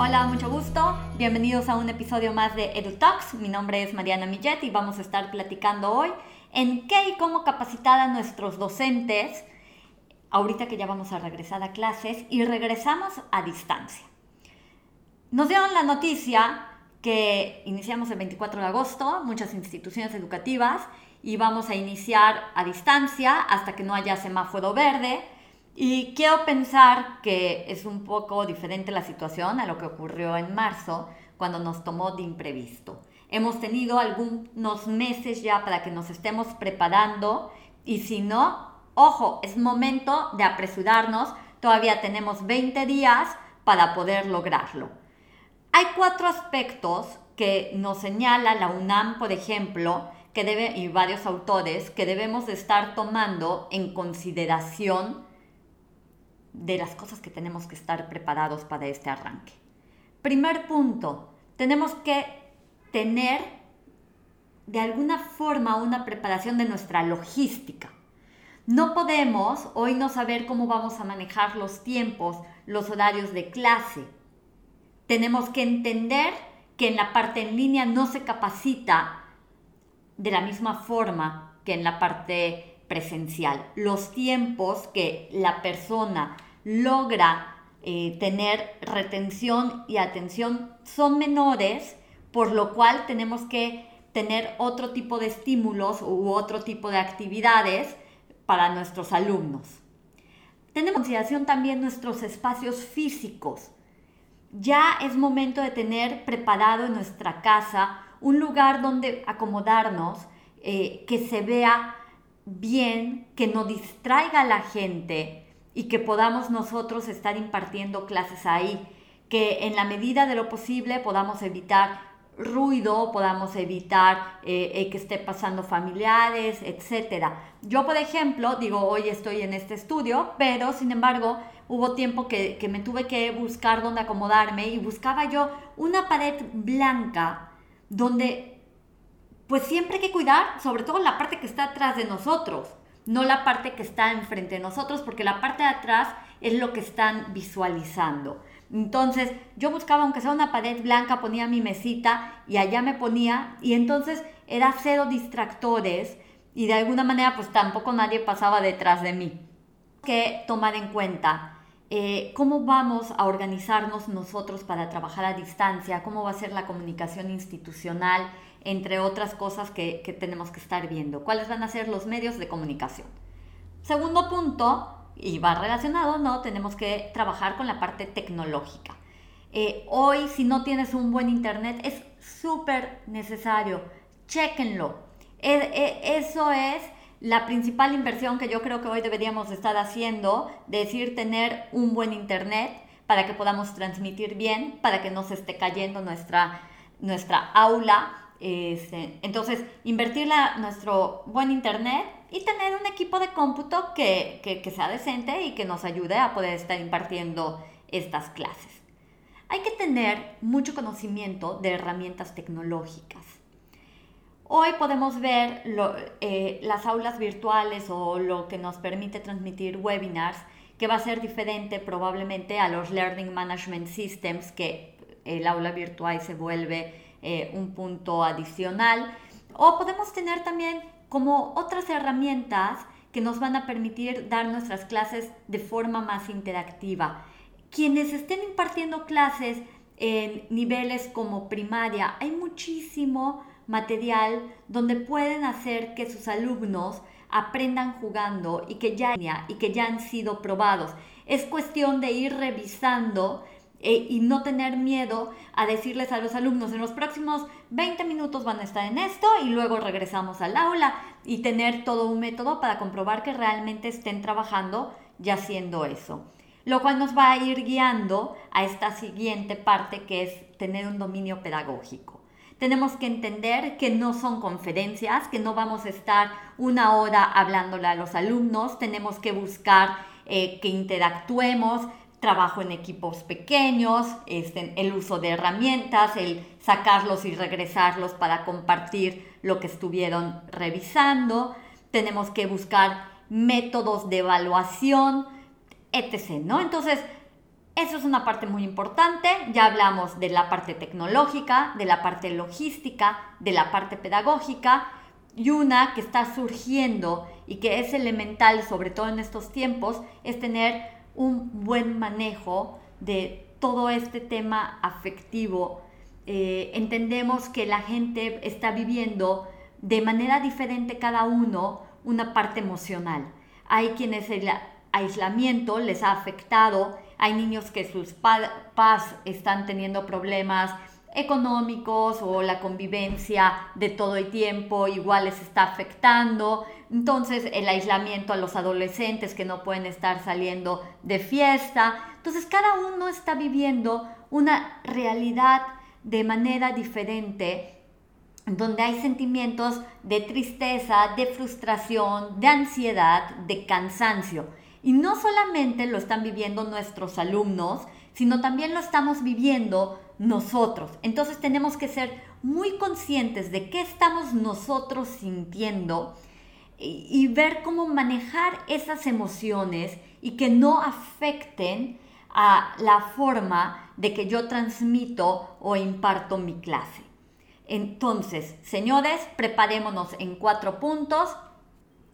Hola, mucho gusto. Bienvenidos a un episodio más de EduTalks. Mi nombre es Mariana Millet y vamos a estar platicando hoy en qué y cómo capacitar a nuestros docentes ahorita que ya vamos a regresar a clases y regresamos a distancia. Nos dieron la noticia que iniciamos el 24 de agosto, muchas instituciones educativas, y vamos a iniciar a distancia hasta que no haya semáforo verde y quiero pensar que es un poco diferente la situación a lo que ocurrió en marzo, cuando nos tomó de imprevisto. Hemos tenido algunos meses ya para que nos estemos preparando y si no, ojo, es momento de apresurarnos. Todavía tenemos 20 días para poder lograrlo. Hay cuatro aspectos que nos señala la UNAM, por ejemplo, que debe, y varios autores, que debemos estar tomando en consideración de las cosas que tenemos que estar preparados para este arranque. Primer punto, tenemos que tener de alguna forma una preparación de nuestra logística. No podemos hoy no saber cómo vamos a manejar los tiempos, los horarios de clase. Tenemos que entender que en la parte en línea no se capacita de la misma forma que en la parte presencial. Los tiempos que la persona logra eh, tener retención y atención son menores, por lo cual tenemos que tener otro tipo de estímulos u otro tipo de actividades para nuestros alumnos. Tenemos en consideración también nuestros espacios físicos. Ya es momento de tener preparado en nuestra casa un lugar donde acomodarnos, eh, que se vea bien, que no distraiga a la gente, y que podamos nosotros estar impartiendo clases ahí, que en la medida de lo posible podamos evitar ruido, podamos evitar eh, eh, que esté pasando familiares, etc. Yo, por ejemplo, digo, hoy estoy en este estudio, pero sin embargo hubo tiempo que, que me tuve que buscar dónde acomodarme y buscaba yo una pared blanca donde pues siempre hay que cuidar, sobre todo la parte que está atrás de nosotros no la parte que está enfrente de nosotros, porque la parte de atrás es lo que están visualizando. Entonces yo buscaba, aunque sea una pared blanca, ponía mi mesita y allá me ponía y entonces era cero distractores y de alguna manera pues tampoco nadie pasaba detrás de mí. Que tomar en cuenta eh, cómo vamos a organizarnos nosotros para trabajar a distancia, cómo va a ser la comunicación institucional, entre otras cosas que, tenemos que estar viendo. ¿Cuáles van a ser los medios de comunicación? Segundo punto, y va relacionado, ¿no? Tenemos que trabajar con la parte tecnológica. Eh, hoy, si no tienes un buen internet, es súper necesario. Chequenlo. E, e, eso es la principal inversión que yo creo que hoy deberíamos estar haciendo, de decir tener un buen internet para que podamos transmitir bien, para que no se esté cayendo nuestra, nuestra aula este, entonces, invertir nuestro buen internet y tener un equipo de cómputo que, que, sea decente y que nos ayude a poder estar impartiendo estas clases. Hay que tener mucho conocimiento de herramientas tecnológicas. Hoy podemos ver eh, las aulas virtuales o lo que nos permite transmitir webinars, que va a ser diferente probablemente a los Learning Management Systems, que el aula virtual se vuelve eh, un punto adicional. O podemos tener también como otras herramientas que nos van a permitir dar nuestras clases de forma más interactiva. Quienes estén impartiendo clases en niveles como primaria, hay muchísimo material donde pueden hacer que sus alumnos aprendan jugando y que ya, y que ya han sido probados. Es cuestión de ir revisando e, y no tener miedo a decirles a los alumnos en los próximos 20 minutos van a estar en esto y luego regresamos al aula y tener todo un método para comprobar que realmente estén trabajando y haciendo eso. Lo cual nos va a ir guiando a esta siguiente parte que es tener un dominio pedagógico. Tenemos que entender que no son conferencias, que no vamos a estar una hora hablándole a los alumnos, tenemos que buscar eh, que interactuemos, trabajo en equipos pequeños, este, el uso de herramientas, el sacarlos y regresarlos para compartir lo que estuvieron revisando. Tenemos que buscar métodos de evaluación, etc. ¿no? Entonces, eso es una parte muy importante. Ya hablamos de la parte tecnológica, de la parte logística, de la parte pedagógica y una que está surgiendo y que es elemental, sobre todo en estos tiempos, es tener un buen manejo de todo este tema afectivo. Eh, entendemos que la gente está viviendo de manera diferente cada uno una parte emocional. Hay quienes el aislamiento les ha afectado, hay niños que sus padres están teniendo problemas económicos o la convivencia de todo el tiempo igual les está afectando. Entonces el aislamiento a los adolescentes que no pueden estar saliendo de fiesta. Entonces cada uno está viviendo una realidad de manera diferente donde hay sentimientos de tristeza, de frustración, de ansiedad, de cansancio. Y no solamente lo están viviendo nuestros alumnos, sino también lo estamos viviendo nosotros. Entonces tenemos que ser muy conscientes de qué estamos nosotros sintiendo y, ver cómo manejar esas emociones y que no afecten a la forma de que yo transmito o imparto mi clase. Entonces, señores, preparémonos en cuatro puntos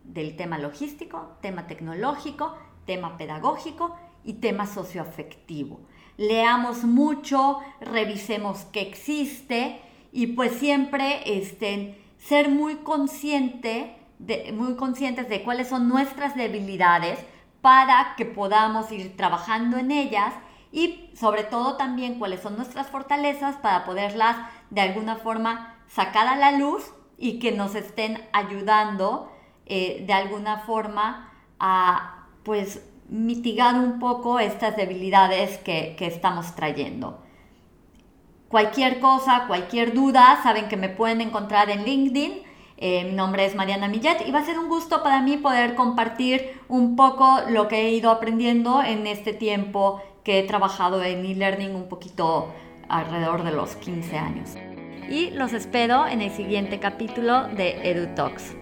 del tema logístico, tema tecnológico, tema pedagógico y tema socioafectivo. Leamos mucho, revisemos qué existe y pues siempre este, ser muy, consciente de, muy conscientes de cuáles son nuestras debilidades para que podamos ir trabajando en ellas y sobre todo también cuáles son nuestras fortalezas para poderlas de alguna forma sacar a la luz y que nos estén ayudando eh, de alguna forma a pues mitigar un poco estas debilidades que, estamos trayendo. Cualquier cosa, cualquier duda, saben que me pueden encontrar en LinkedIn. Eh, mi nombre es Mariana Millet y va a ser un gusto para mí poder compartir un poco lo que he ido aprendiendo en este tiempo que he trabajado en e-learning un poquito alrededor de los 15 años. Y los espero en el siguiente capítulo de EduTalks.